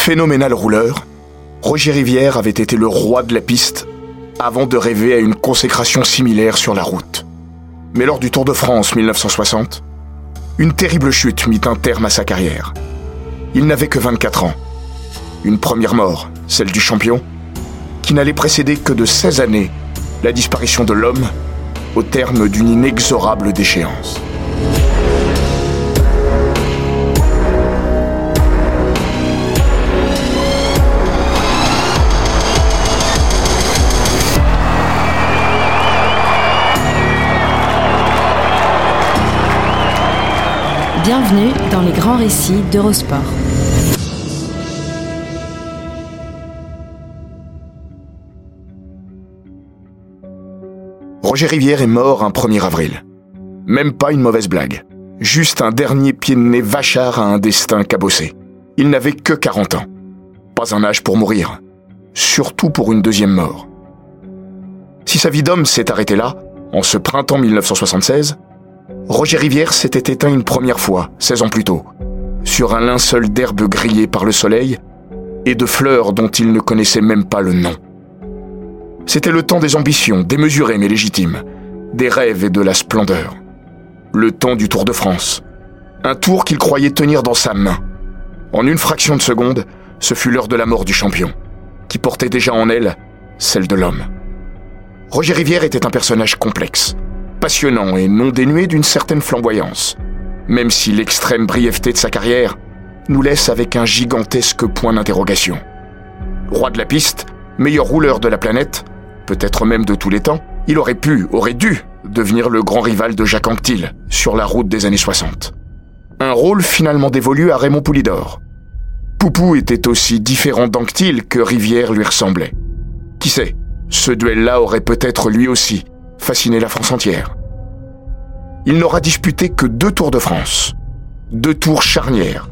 Phénoménal rouleur, Roger Rivière avait été le roi de la piste avant de rêver à une consécration similaire sur la route. Mais lors du Tour de France 1960, une terrible chute mit un terme à sa carrière. Il n'avait que 24 ans. Une première mort, celle du champion, qui n'allait précéder que de 16 années la disparition de l'homme au terme d'une inexorable déchéance. Bienvenue dans les grands récits d'Eurosport. Roger Rivière est mort un 1er avril. Même pas une mauvaise blague. Juste un dernier pied de nez vachard à un destin cabossé. Il n'avait que 40 ans. Pas un âge pour mourir. Surtout pour une deuxième mort. Si sa vie d'homme s'est arrêtée là, en ce printemps 1976, Roger Rivière s'était éteint une première fois, 16 ans plus tôt, sur un linceul d'herbe grillée par le soleil et de fleurs dont il ne connaissait même pas le nom. C'était le temps des ambitions, démesurées mais légitimes, des rêves et de la splendeur. Le temps du Tour de France. Un tour qu'il croyait tenir dans sa main. En une fraction de seconde, ce fut l'heure de la mort du champion, qui portait déjà en elle celle de l'homme. Roger Rivière était un personnage complexe, passionnant et non dénué d'une certaine flamboyance, même si l'extrême brièveté de sa carrière nous laisse avec un gigantesque point d'interrogation. Roi de la piste, meilleur rouleur de la planète, peut-être même de tous les temps, il aurait pu, aurait dû devenir le grand rival de Jacques Anquetil sur la route des années 60. Un rôle finalement dévolu à Raymond Poulidor. Poupou était aussi différent d'Anquetil que Rivière lui ressemblait. Qui sait, ce duel-là aurait peut-être lui aussi fasciné la France entière. Il n'aura disputé que deux Tours de France, deux tours charnières,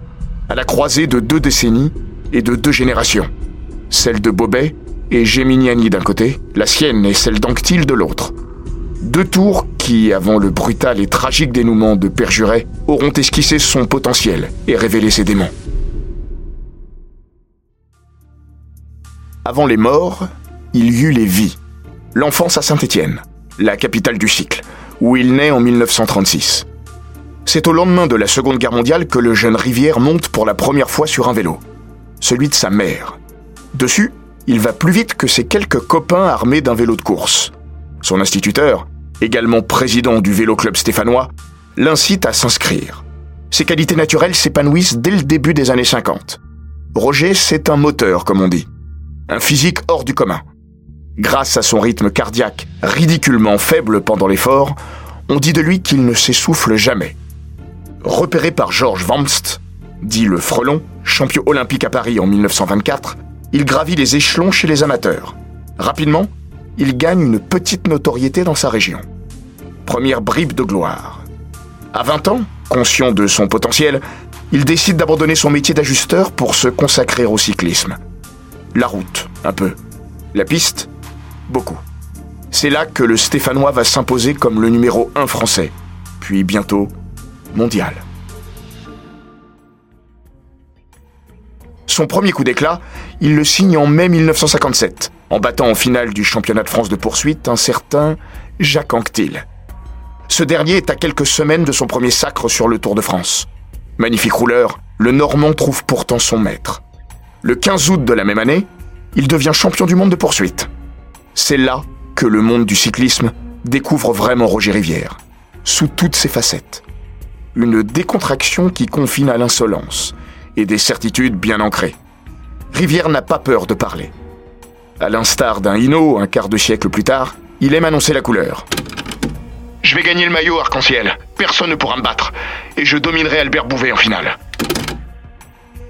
à la croisée de deux décennies et de deux générations, celle de Bobet et Geminiani d'un côté, la sienne et celle d'Anctil de l'autre. Deux tours qui, avant le brutal et tragique dénouement de Perjuret, auront esquissé son potentiel et révélé ses démons. Avant les morts, il y eut les vies. L'enfance à Saint-Étienne, la capitale du cycle, où il naît en 1936. C'est au lendemain de la Seconde Guerre mondiale que le jeune Rivière monte pour la première fois sur un vélo, celui de sa mère. Dessus, il va plus vite que ses quelques copains armés d'un vélo de course. Son instituteur, également président du vélo club stéphanois, l'incite à s'inscrire. Ses qualités naturelles s'épanouissent dès le début des années 50. Roger, c'est un moteur, comme on dit. Un physique hors du commun. Grâce à son rythme cardiaque ridiculement faible pendant l'effort, on dit de lui qu'il ne s'essouffle jamais. Repéré par Georges Wamst, dit le Frelon, champion olympique à Paris en 1924, il gravit les échelons chez les amateurs. Rapidement, il gagne une petite notoriété dans sa région. Première bribe de gloire. À 20 ans, conscient de son potentiel, il décide d'abandonner son métier d'ajusteur pour se consacrer au cyclisme. La route, un peu. La piste, beaucoup. C'est là que le Stéphanois va s'imposer comme le numéro 1 français, puis bientôt mondial. Son premier coup d'éclat, il le signe en mai 1957, en battant en finale du championnat de France de poursuite un certain Jacques Anquetil. Ce dernier est à quelques semaines de son premier sacre sur le Tour de France. Magnifique rouleur, le Normand trouve pourtant son maître. Le 15 août de la même année, il devient champion du monde de poursuite. C'est là que le monde du cyclisme découvre vraiment Roger Rivière, sous toutes ses facettes. Une décontraction qui confine à l'insolence et des certitudes bien ancrées. Rivière n'a pas peur de parler. À l'instar d'un Hino un quart de siècle plus tard, il aime annoncer la couleur. Je vais gagner le maillot arc-en-ciel. Personne ne pourra me battre. Et je dominerai Albert Bouvet en finale.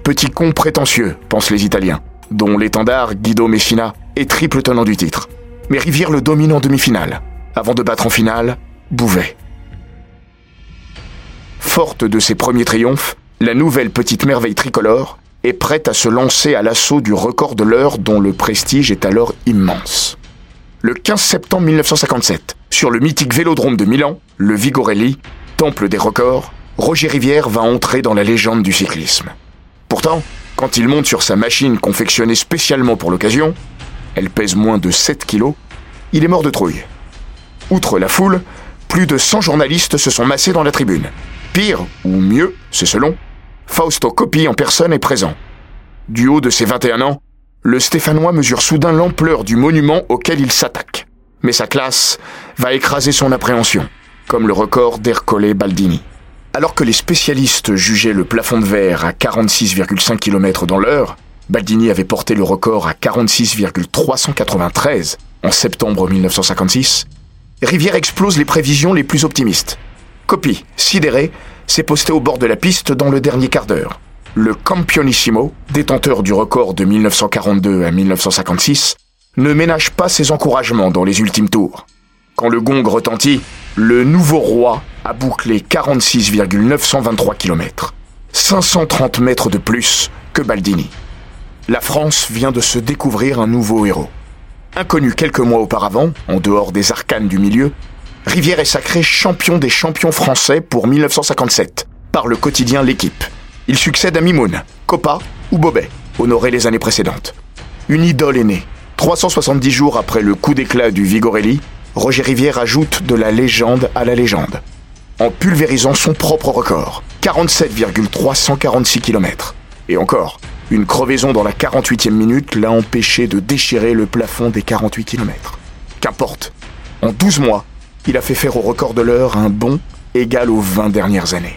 Petit con prétentieux, pensent les Italiens, dont l'étendard Guido Messina est triple tenant du titre. Mais Rivière le domine en demi-finale, avant de battre en finale Bouvet. Forte de ses premiers triomphes, la nouvelle petite merveille tricolore est prête à se lancer à l'assaut du record de l'heure dont le prestige est alors immense. Le 15 septembre 1957, sur le mythique vélodrome de Milan, le Vigorelli, temple des records, Roger Rivière va entrer dans la légende du cyclisme. Pourtant, quand il monte sur sa machine confectionnée spécialement pour l'occasion, elle pèse moins de 7 kilos, il est mort de trouille. Outre la foule, plus de 100 journalistes se sont massés dans la tribune. Pire, ou mieux, c'est selon, Fausto Coppi en personne est présent. Du haut de ses 21 ans, le Stéphanois mesure soudain l'ampleur du monument auquel il s'attaque. Mais sa classe va écraser son appréhension, comme le record d'Ercole Baldini. Alors que les spécialistes jugeaient le plafond de verre à 46,5 km dans l'heure, Baldini avait porté le record à 46,393 en septembre 1956, Rivière explose les prévisions les plus optimistes. Copie, sidéré, s'est posté au bord de la piste dans le dernier quart d'heure. Le Campionissimo, détenteur du record de 1942 à 1956, ne ménage pas ses encouragements dans les ultimes tours. Quand le gong retentit, le nouveau roi a bouclé 46,923 km, 530 mètres de plus que Baldini. La France vient de se découvrir un nouveau héros. Inconnu quelques mois auparavant, en dehors des arcanes du milieu, Rivière est sacré champion des champions français pour 1957 par le quotidien L'équipe. Il succède à Mimoun, Coppa ou Bobet, honoré les années précédentes. Une idole est née. 370 jours après le coup d'éclat du Vigorelli, Roger Rivière ajoute de la légende à la légende, en pulvérisant son propre record, 47,346 km. Et encore, une crevaison dans la 48e minute l'a empêché de déchirer le plafond des 48 km. Qu'importe, en 12 mois, il a fait faire au record de l'heure un bond égal aux 20 dernières années.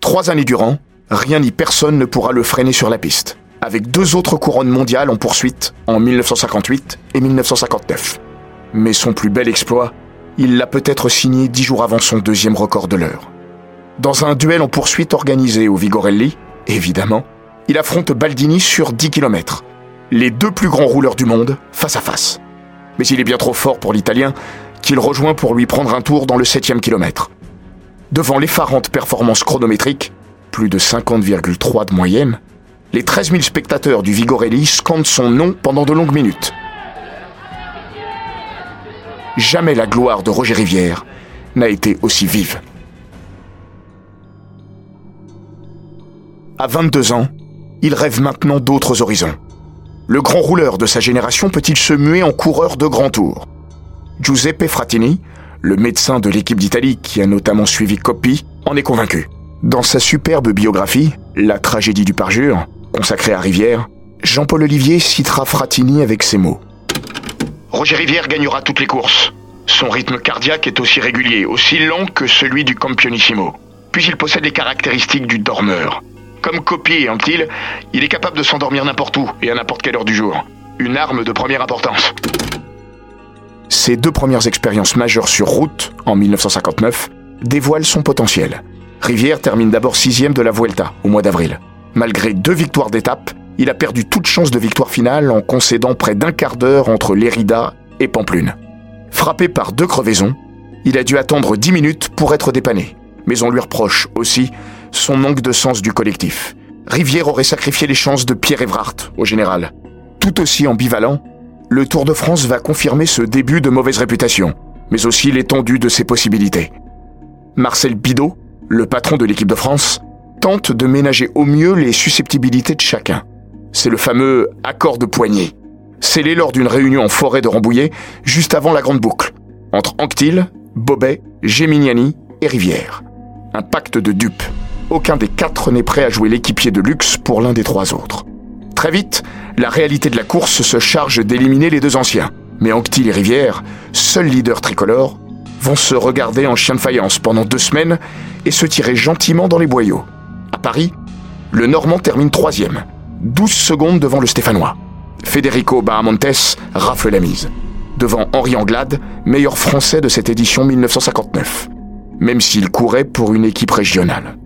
Trois années durant, rien ni personne ne pourra le freiner sur la piste, avec deux autres couronnes mondiales en poursuite en 1958 et 1959. Mais son plus bel exploit, il l'a peut-être signé dix jours avant son deuxième record de l'heure. Dans un duel en poursuite organisé au Vigorelli, évidemment, il affronte Baldini sur 10 km, les deux plus grands rouleurs du monde face à face. Mais il est bien trop fort pour l'Italien qu'il rejoint pour lui prendre un tour dans le 7 kilomètre. Devant l'effarante performance chronométrique, plus de 50,3 de moyenne, les 13 000 spectateurs du Vigorelli scandent son nom pendant de longues minutes. Jamais la gloire de Roger Rivière n'a été aussi vive. À 22 ans, il rêve maintenant d'autres horizons. Le grand rouleur de sa génération peut-il se muer en coureur de grand tour? Giuseppe Frattini, le médecin de l'équipe d'Italie qui a notamment suivi Coppi, en est convaincu. Dans sa superbe biographie, La tragédie du parjure, consacrée à Rivière, Jean-Paul Olivier citera Frattini avec ces mots. Roger Rivière gagnera toutes les courses. Son rythme cardiaque est aussi régulier, aussi lent que celui du Campionissimo. Puis il possède les caractéristiques du dormeur. Comme Coppi et Anctil, il est capable de s'endormir n'importe où et à n'importe quelle heure du jour. Une arme de première importance. Ses deux premières expériences majeures sur route, en 1959, dévoilent son potentiel. Rivière termine d'abord sixième de la Vuelta, au mois d'avril. Malgré deux victoires d'étape, il a perdu toute chance de victoire finale en concédant près d'un quart d'heure entre Lérida et Pamplune. Frappé par deux crevaisons, il a dû attendre dix minutes pour être dépanné. Mais on lui reproche aussi son manque de sens du collectif. Rivière aurait sacrifié les chances de Pierre Evrart, au général. Tout aussi ambivalent, le Tour de France va confirmer ce début de mauvaise réputation, mais aussi l'étendue de ses possibilités. Marcel Bidot, le patron de l'équipe de France, tente de ménager au mieux les susceptibilités de chacun. C'est le fameux accord de poignée, scellé lors d'une réunion en forêt de Rambouillet, juste avant la grande boucle, entre Anctil, Bobet, Géminiani et Rivière. Un pacte de dupes aucun des quatre n'est prêt à jouer l'équipier de luxe pour l'un des trois autres. Très vite, la réalité de la course se charge d'éliminer les deux anciens. Mais Anctil et Rivière, seuls leaders tricolores, vont se regarder en chien de faïence pendant deux semaines et se tirer gentiment dans les boyaux. À Paris, le Normand termine troisième, 12 secondes devant le Stéphanois. Federico Bahamontes rafle la mise, devant Henri Anglade, meilleur français de cette édition 1959, même s'il courait pour une équipe régionale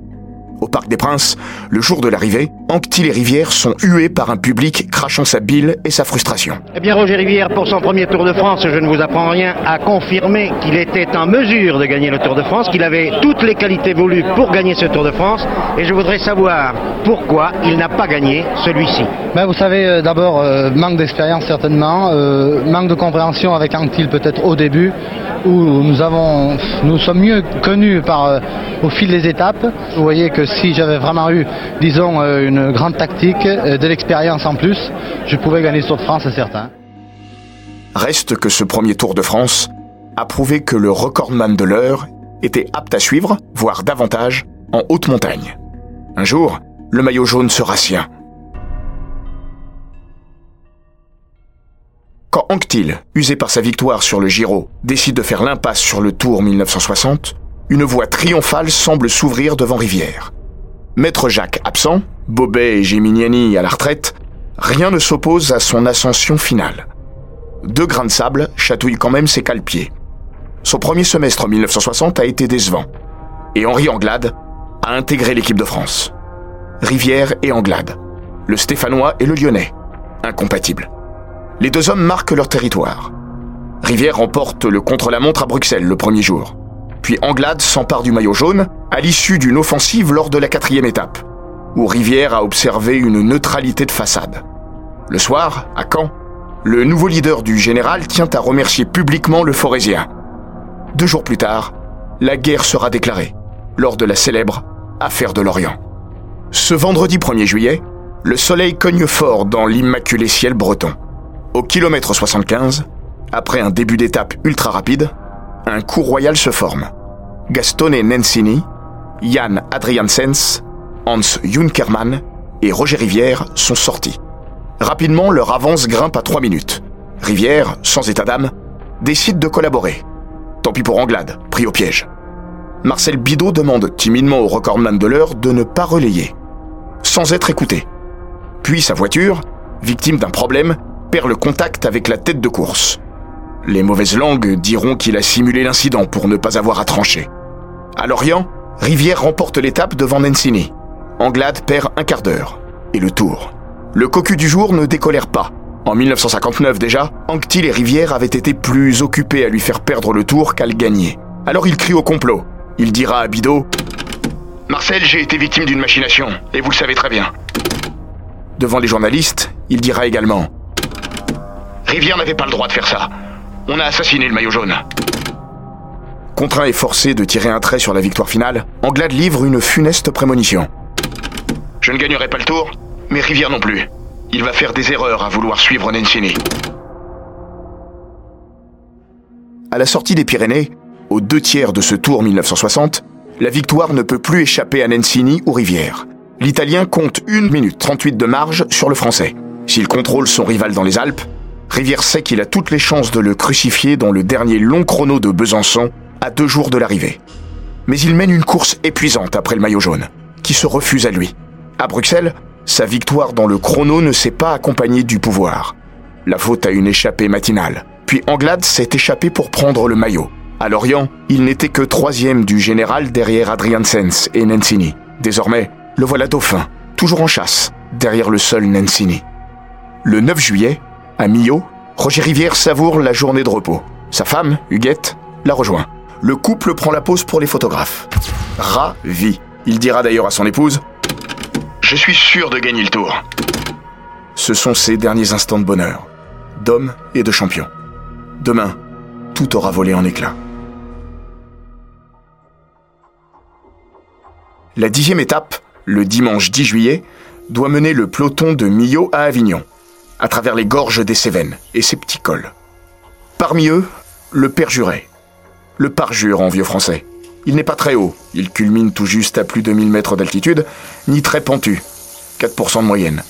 au Parc des Princes, le jour de l'arrivée, Anctil et Rivière sont hués par un public crachant sa bile et sa frustration. Eh bien, Roger Rivière, pour son premier Tour de France, je ne vous apprends rien, a confirmé qu'il était en mesure de gagner le Tour de France, qu'il avait toutes les qualités voulues pour gagner ce Tour de France, et je voudrais savoir pourquoi il n'a pas gagné celui-ci. Ben, vous savez, euh, d'abord, euh, manque d'expérience certainement, euh, manque de compréhension avec Anctil peut-être au début, où nous avons, nous sommes mieux connus par, au fil des étapes. Vous voyez que si j'avais vraiment eu, disons, euh, une grande tactique, euh, de l'expérience en plus, je pouvais gagner ce Tour de France, c'est certain. Reste que ce premier Tour de France a prouvé que le recordman de l'heure était apte à suivre, voire davantage, en haute montagne. Un jour, le maillot jaune sera sien. Quand Anctil, usé par sa victoire sur le Giro, décide de faire l'impasse sur le Tour 1960, une voie triomphale semble s'ouvrir devant Rivière. Maître Jacques absent, Bobet et Geminiani à la retraite, rien ne s'oppose à son ascension finale. Deux grains de sable chatouillent quand même ses cale-pieds. Son premier semestre 1960 a été décevant, et Henri Anglade a intégré l'équipe de France. Rivière et Anglade, le Stéphanois et le Lyonnais, incompatibles. Les deux hommes marquent leur territoire. Rivière remporte le contre-la-montre à Bruxelles le premier jour. Puis Anglade s'empare du maillot jaune à l'issue d'une offensive lors de la quatrième étape, où Rivière a observé une neutralité de façade. Le soir, à Caen, le nouveau leader du général tient à remercier publiquement le Forésien. Deux jours plus tard, la guerre sera déclarée, lors de la célèbre Affaire de l'Orient. Ce vendredi 1er juillet, le soleil cogne fort dans l'immaculé ciel breton. Au kilomètre 75, après un début d'étape ultra rapide, un coup royal se forme. Gastone Nensini, Jan Adriansens, Hans Junkermann et Roger Rivière sont sortis. Rapidement, leur avance grimpe à 3 minutes. Rivière, sans état d'âme, décide de collaborer. Tant pis pour Anglade, pris au piège. Marcel Bidot demande timidement au recordman de l'heure de ne pas relayer, sans être écouté. Puis sa voiture, victime d'un problème, perd le contact avec la tête de course. Les mauvaises langues diront qu'il a simulé l'incident pour ne pas avoir à trancher. À Lorient, Rivière remporte l'étape devant Nencini. Anglade perd un quart d'heure. Et le tour. Le cocu du jour ne décolère pas. En 1959 déjà, Anctil et Rivière avaient été plus occupés à lui faire perdre le tour qu'à le gagner. Alors il crie au complot. Il dira à Bidot Marcel, j'ai été victime d'une machination, et vous le savez très bien. Devant les journalistes, il dira également Rivière n'avait pas le droit de faire ça. On a assassiné le maillot jaune. Contraint et forcé de tirer un trait sur la victoire finale, Anglade livre une funeste prémonition. Je ne gagnerai pas le tour, mais Rivière non plus. Il va faire des erreurs à vouloir suivre Nencini. À la sortie des Pyrénées, aux deux tiers de ce tour 1960, la victoire ne peut plus échapper à Nencini ou Rivière. L'Italien compte 1 minute 38 de marge sur le Français. S'il contrôle son rival dans les Alpes, Rivière sait qu'il a toutes les chances de le crucifier dans le dernier long chrono de Besançon, à deux jours de l'arrivée. Mais il mène une course épuisante après le maillot jaune, qui se refuse à lui. À Bruxelles, sa victoire dans le chrono ne s'est pas accompagnée du pouvoir. La faute à une échappée matinale. Puis Anglade s'est échappé pour prendre le maillot. À Lorient, il n'était que troisième du général derrière Adrian Sens et Nancini. Désormais, le voilà dauphin, toujours en chasse, derrière le seul Nancini. Le 9 juillet, à Millau, Roger Rivière savoure la journée de repos. Sa femme, Huguette, la rejoint. Le couple prend la pause pour les photographes. Ravi. Il dira d'ailleurs à son épouse Je suis sûr de gagner le tour. Ce sont ses derniers instants de bonheur, d'homme et de champion. Demain, tout aura volé en éclats. La dixième étape, le dimanche 10 juillet, doit mener le peloton de Millau à Avignon à travers les gorges des Cévennes et ses petits cols. Parmi eux, le perjuré. Le parjure en vieux français. Il n'est pas très haut, il culmine tout juste à plus de 1000 mètres d'altitude, ni très pentu, 4% de moyenne.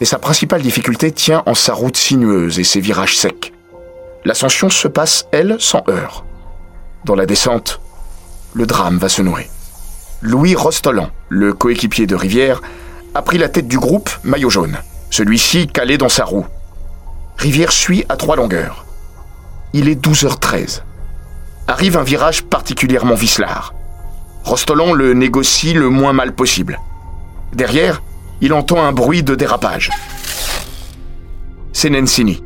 Et sa principale difficulté tient en sa route sinueuse et ses virages secs. L'ascension se passe, elle, sans heurts. Dans la descente, le drame va se nouer. Louis Rostolan, le coéquipier de Rivière, a pris la tête du groupe maillot jaune, celui-ci calé dans sa roue. Rivière suit à trois longueurs. Il est 12h13. Arrive un virage particulièrement vicelard. Rostolan le négocie le moins mal possible. Derrière, il entend un bruit de dérapage. C'est Nencini.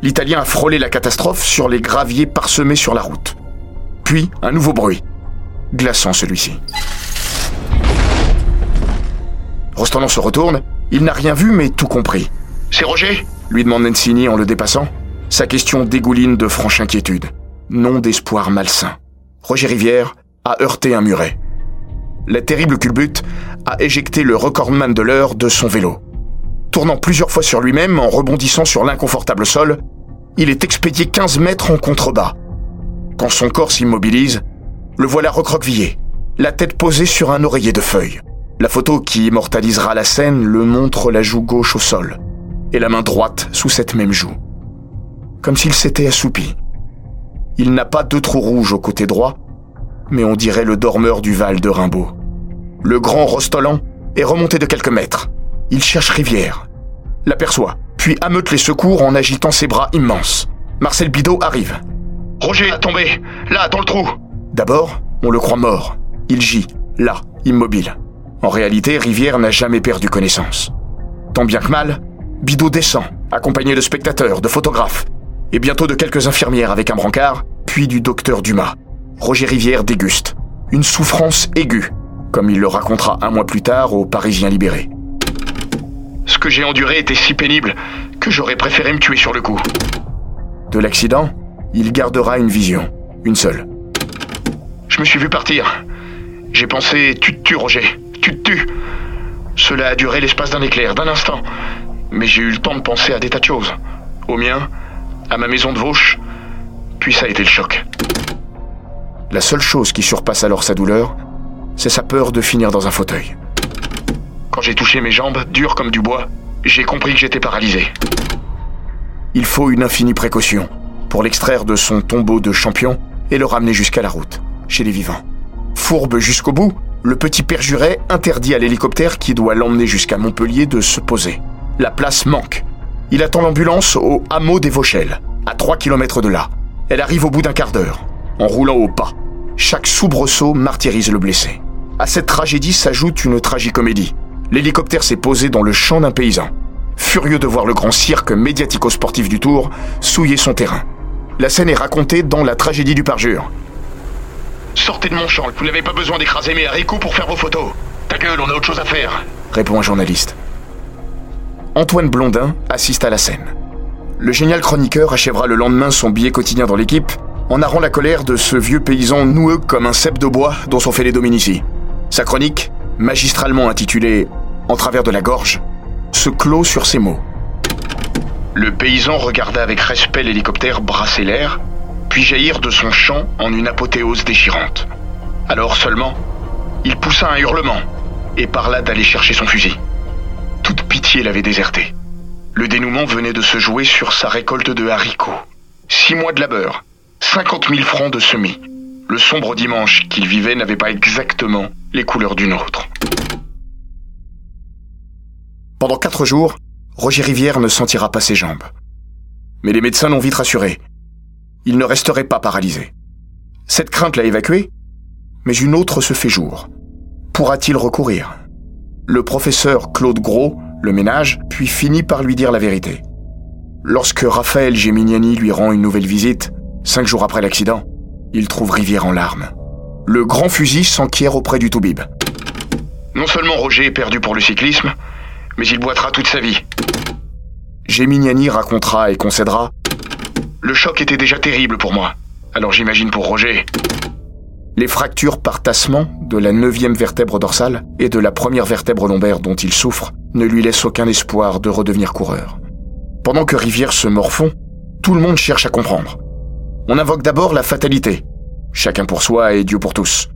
L'Italien a frôlé la catastrophe sur les graviers parsemés sur la route. Puis, un nouveau bruit. Glaçant celui-ci. Se retourne. Il n'a rien vu, mais tout compris. C'est Roger? Lui demande Nencini en le dépassant. Sa question dégouline de franche inquiétude, non d'espoir malsain. Roger Rivière a heurté un muret. La terrible culbute a éjecté le recordman de l'heure de son vélo. Tournant plusieurs fois sur lui-même en rebondissant sur l'inconfortable sol, il est expédié 15 mètres en contrebas. Quand son corps s'immobilise, le voilà recroquevillé, la tête posée sur un oreiller de feuilles. La photo qui immortalisera la scène le montre la joue gauche au sol et la main droite sous cette même joue. Comme s'il s'était assoupi. Il n'a pas de trou rouge au côté droit, mais on dirait le dormeur du Val de Rimbaud. Le grand Rostolan est remonté de quelques mètres. Il cherche Rivière, l'aperçoit, puis ameute les secours en agitant ses bras immenses. Marcel Bidot arrive. Roger a tombé, là, dans le trou. D'abord, on le croit mort. Il gît, là, immobile. En réalité, Rivière n'a jamais perdu connaissance. Tant bien que mal, Bidot descend, accompagné de spectateurs, de photographes, et bientôt de quelques infirmières avec un brancard, puis du docteur Dumas. Roger Rivière déguste. Une souffrance aiguë, comme il le racontera un mois plus tard aux Parisiens libérés. Ce que j'ai enduré était si pénible que j'aurais préféré me tuer sur le coup. De l'accident, il gardera une vision, une seule. Je me suis vu partir. J'ai pensé, tu te tues, Roger, tu te tues. Cela a duré l'espace d'un éclair, d'un instant. Mais j'ai eu le temps de penser à des tas de choses. Au mien, à ma maison de Vauche, puis ça a été le choc. La seule chose qui surpasse alors sa douleur, c'est sa peur de finir dans un fauteuil. Quand j'ai touché mes jambes, dures comme du bois, j'ai compris que j'étais paralysé. Il faut une infinie précaution pour l'extraire de son tombeau de champion et le ramener jusqu'à la route, chez les vivants. Fourbe jusqu'au bout, le petit père Juret interdit à l'hélicoptère qui doit l'emmener jusqu'à Montpellier de se poser. La place manque. Il attend l'ambulance au hameau des Vauchelles, à 3 km de là. Elle arrive au bout d'un quart d'heure, en roulant au pas. Chaque soubresaut martyrise le blessé. À cette tragédie s'ajoute une tragicomédie. L'hélicoptère s'est posé dans le champ d'un paysan, furieux de voir le grand cirque médiatico-sportif du Tour souiller son terrain. La scène est racontée dans la tragédie du parjure. Sortez de mon champ, vous n'avez pas besoin d'écraser mes haricots pour faire vos photos. Ta gueule, on a autre chose à faire, répond un journaliste. Antoine Blondin assiste à la scène. Le génial chroniqueur achèvera le lendemain son billet quotidien dans l'équipe en narrant la colère de ce vieux paysan noueux comme un cep de bois dont sont faits les dominici. Sa chronique, magistralement intitulée En travers de la gorge, se clôt sur ces mots. Le paysan regarda avec respect l'hélicoptère brasser l'air, puis jaillir de son champ en une apothéose déchirante. Alors seulement, il poussa un hurlement et parla d'aller chercher son fusil. Toute pitié l'avait déserté. Le dénouement venait de se jouer sur sa récolte de haricots. Six mois de labeur, 50 000 francs de semis. Le sombre dimanche qu'il vivait n'avait pas exactement les couleurs d'une autre. Pendant quatre jours, Roger Rivière ne sentira pas ses jambes. Mais les médecins l'ont vite rassuré. Il ne resterait pas paralysé. Cette crainte l'a évacué, mais une autre se fait jour. Pourra-t-il recourir? Le professeur Claude Gros le ménage, puis finit par lui dire la vérité. Lorsque Raphaël Geminiani lui rend une nouvelle visite, cinq jours après l'accident, il trouve Rivière en larmes. Le grand fusil s'enquiert auprès du Toubib. Non seulement Roger est perdu pour le cyclisme, mais il boitera toute sa vie. Geminiani racontera et concédera Le choc était déjà terrible pour moi, alors j'imagine pour Roger. Les fractures par tassement de la neuvième vertèbre dorsale et de la première vertèbre lombaire dont il souffre ne lui laissent aucun espoir de redevenir coureur. Pendant que Rivière se morfond, tout le monde cherche à comprendre. On invoque d'abord la fatalité. Chacun pour soi et Dieu pour tous.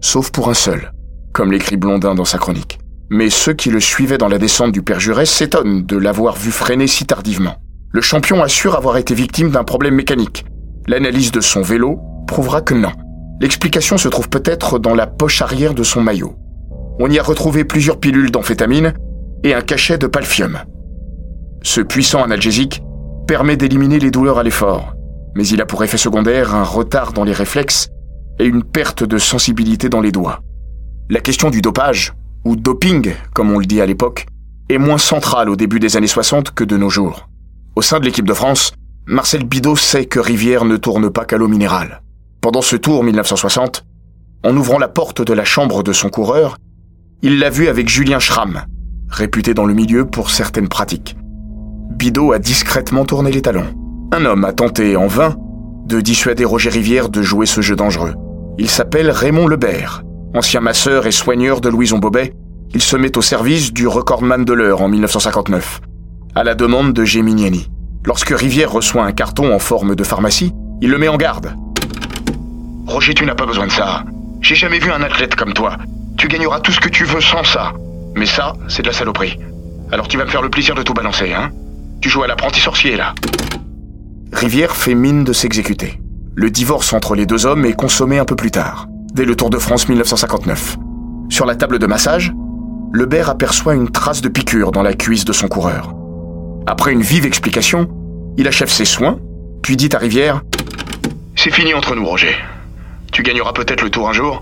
Sauf pour un seul, comme l'écrit Blondin dans sa chronique. Mais ceux qui le suivaient dans la descente du Père Jurès s'étonnent de l'avoir vu freiner si tardivement. Le champion assure avoir été victime d'un problème mécanique. L'analyse de son vélo prouvera que non. L'explication se trouve peut-être dans la poche arrière de son maillot. On y a retrouvé plusieurs pilules d'amphétamine et un cachet de palfium. Ce puissant analgésique permet d'éliminer les douleurs à l'effort, mais il a pour effet secondaire un retard dans les réflexes et une perte de sensibilité dans les doigts. La question du dopage, ou doping comme on le dit à l'époque, est moins centrale au début des années 60 que de nos jours. Au sein de l'équipe de France, Marcel Bidot sait que Rivière ne tourne pas qu'à l'eau minérale. Pendant ce tour 1960, en ouvrant la porte de la chambre de son coureur, il l'a vu avec Julien Schramm, réputé dans le milieu pour certaines pratiques. Bidot a discrètement tourné les talons. Un homme a tenté en vain de dissuader Roger Rivière de jouer ce jeu dangereux. Il s'appelle Raymond Lebert. Ancien masseur et soigneur de Louison Bobet, il se met au service du recordman de l'heure en 1959, à la demande de Geminiani. Lorsque Rivière reçoit un carton en forme de pharmacie, il le met en garde. Roger, tu n'as pas besoin de ça. J'ai jamais vu un athlète comme toi. Tu gagneras tout ce que tu veux sans ça. Mais ça, c'est de la saloperie. Alors tu vas me faire le plaisir de tout balancer, hein Tu joues à l'apprenti sorcier, là. Rivière fait mine de s'exécuter. Le divorce entre les deux hommes est consommé un peu plus tard, dès le Tour de France 1959. Sur la table de massage, Lebert aperçoit une trace de piqûre dans la cuisse de son coureur. Après une vive explication, il achève ses soins, puis dit à Rivière C'est fini entre nous, Roger. Tu gagneras peut-être le tour un jour,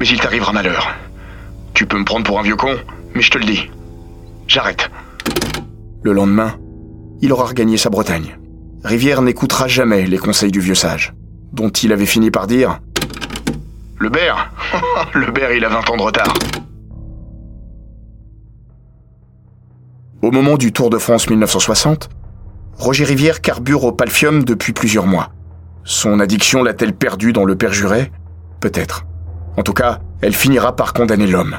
mais il t'arrivera malheur. Tu peux me prendre pour un vieux con, mais je te le dis. J'arrête. Le lendemain, il aura regagné sa Bretagne. Rivière n'écoutera jamais les conseils du vieux sage, dont il avait fini par dire Le Bear Le Bear, il a 20 ans de retard. Au moment du Tour de France 1960, Roger Rivière carbure au palfium depuis plusieurs mois. Son addiction l'a-t-elle perdu dans le perjuré? Peut-être. En tout cas, elle finira par condamner l'homme.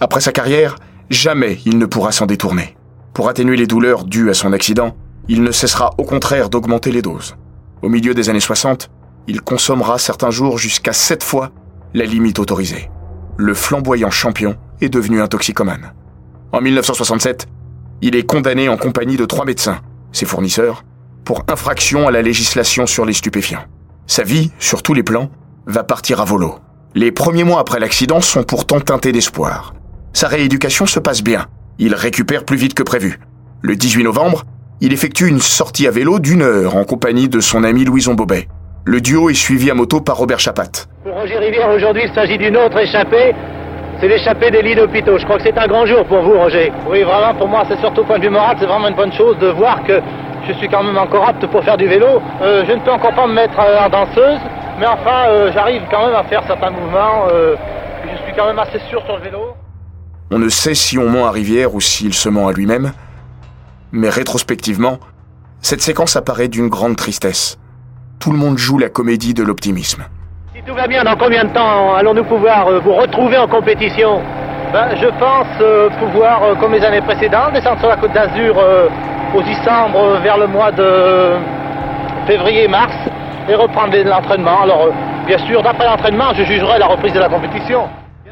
Après sa carrière, jamais il ne pourra s'en détourner. Pour atténuer les douleurs dues à son accident, il ne cessera au contraire d'augmenter les doses. Au milieu des années 60, il consommera certains jours jusqu'à 7 fois la limite autorisée. Le flamboyant champion est devenu un toxicomane. En 1967, il est condamné en compagnie de trois médecins, ses fournisseurs, pour infraction à la législation sur les stupéfiants. Sa vie, sur tous les plans, va partir à volo. Les premiers mois après l'accident sont pourtant teintés d'espoir. Sa rééducation se passe bien. Il récupère plus vite que prévu. Le 18 novembre, il effectue une sortie à vélo d'une heure en compagnie de son ami Louison Bobet. Le duo est suivi à moto par Robert Chapat. Pour Roger Rivière, aujourd'hui, il s'agit d'une autre échappée. C'est l'échappée des lits d'hôpitaux. Je crois que c'est un grand jour pour vous, Roger. Oui, vraiment, pour moi, c'est surtout au point de vue moral, c'est vraiment une bonne chose de voir que je suis quand même encore apte pour faire du vélo. Euh, je ne peux encore pas me mettre en danseuse, mais enfin, euh, j'arrive quand même à faire certains mouvements. Euh, je suis quand même assez sûr sur le vélo. On ne sait si on ment à Rivière ou s'il se ment à lui-même, mais rétrospectivement, cette séquence apparaît d'une grande tristesse. Tout le monde joue la comédie de l'optimisme. Tout va bien, dans combien de temps allons-nous pouvoir euh, vous retrouver en compétition? Ben, Je pense euh, pouvoir, euh, comme les années précédentes, descendre sur la côte d'Azur au décembre vers le mois de février-mars et reprendre l'entraînement. Alors, bien sûr, d'après l'entraînement, je jugerai la reprise de la compétition.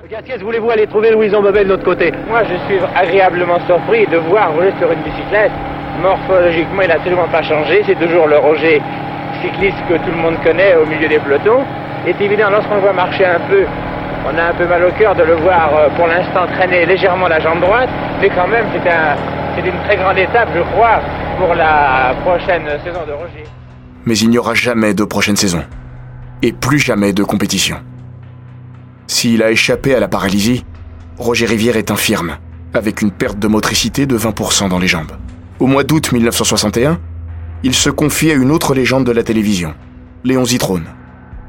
Gassiès, voulez-vous aller trouver Louison Bobet de l'autre côté? Moi, je suis agréablement surpris de voir rouler sur une bicyclette. Morphologiquement, il n'a absolument pas changé. C'est toujours le Roger cycliste que tout le monde connaît au milieu des pelotons. Est évident, lorsqu'on le voit marcher un peu, on a un peu mal au cœur de le voir euh, pour l'instant traîner légèrement la jambe droite. Mais quand même, c'est un, une très grande étape, je crois, pour la prochaine saison de Roger. Mais il n'y aura jamais de prochaine saison. Et plus jamais de compétition. S'il a échappé à la paralysie, Roger Rivière est infirme, avec une perte de motricité de 20% dans les jambes. Au mois d'août 1961, il se confie à une autre légende de la télévision, Léon Zitrone,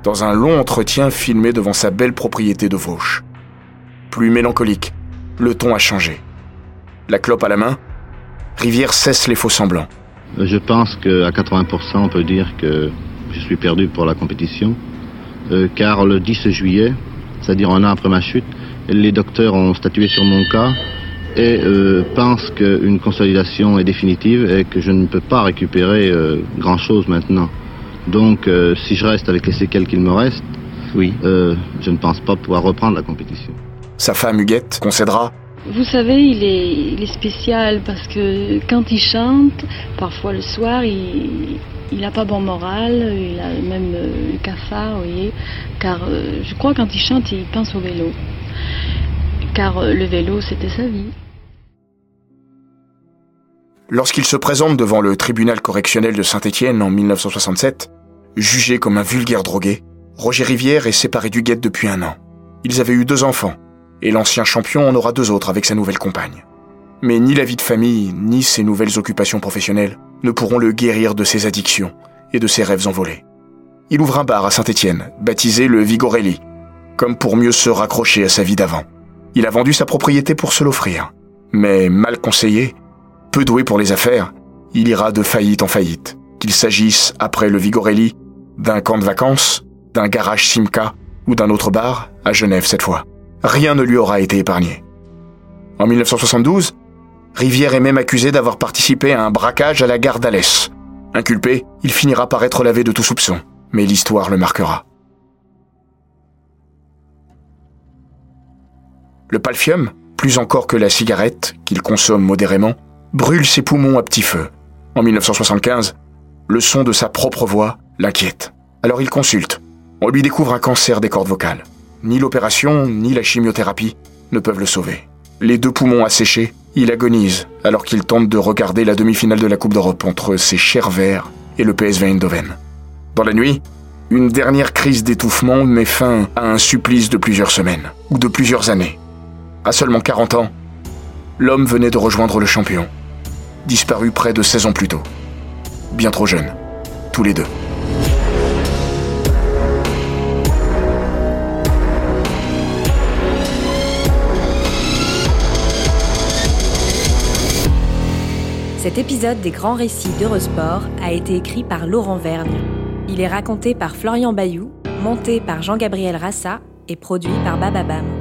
dans un long entretien filmé devant sa belle propriété de Vauche. Plus mélancolique, le ton a changé. La clope à la main, Rivière cesse les faux semblants. Je pense qu'à 80%, on peut dire que je suis perdu pour la compétition, euh, car le 10 juillet, c'est-à-dire un an après ma chute. Les docteurs ont statué sur mon cas et euh, pensent qu'une consolidation est définitive et que je ne peux pas récupérer euh, grand-chose maintenant. Donc, euh, si je reste avec les séquelles qu'il me reste, oui, je ne pense pas pouvoir reprendre la compétition. Sa femme Huguette concédera vous savez, il est, il est, spécial parce que quand il chante, parfois le soir, il, il n'a pas bon moral, il a même le cafard, vous voyez, car je crois quand il chante, il pense au vélo. Car le vélo, c'était sa vie. Lorsqu'il se présente devant le tribunal correctionnel de Saint-Étienne en 1967, jugé comme un vulgaire drogué, Roger Rivière est séparé du guet depuis un an. Ils avaient eu deux enfants, et l'ancien champion en aura deux autres avec sa nouvelle compagne. Mais ni la vie de famille, ni ses nouvelles occupations professionnelles ne pourront le guérir de ses addictions et de ses rêves envolés. Il ouvre un bar à Saint-Étienne, baptisé le Vigorelli, comme pour mieux se raccrocher à sa vie d'avant. Il a vendu sa propriété pour se l'offrir. Mais mal conseillé, peu doué pour les affaires, il ira de faillite en faillite, qu'il s'agisse, après le Vigorelli, d'un camp de vacances, d'un garage Simca ou d'un autre bar, à Genève cette fois. Rien ne lui aura été épargné. En 1972, Rivière est même accusé d'avoir participé à un braquage à la gare d'Alès. Inculpé, il finira par être lavé de tout soupçon, mais l'histoire le marquera. Le palfium, plus encore que la cigarette, qu'il consomme modérément, brûle ses poumons à petit feu. En 1975, le son de sa propre voix l'inquiète. Alors il consulte. On lui découvre un cancer des cordes vocales. Ni l'opération, ni la chimiothérapie ne peuvent le sauver. Les deux poumons asséchés, il agonise alors qu'il tente de regarder la demi-finale de la Coupe d'Europe entre ses chers verts et le PSV Eindhoven. Dans la nuit, une dernière crise d'étouffement met fin à un supplice de plusieurs semaines, ou de plusieurs années. À seulement 40 ans, l'homme venait de rejoindre le champion disparu près de 16 ans plus tôt. Bien trop jeunes, tous les deux. Cet épisode des grands récits d'Eurosport a été écrit par Laurent Vergne. Il est raconté par Florian Bayou, monté par Jean-Gabriel Rassa et produit par Bababam.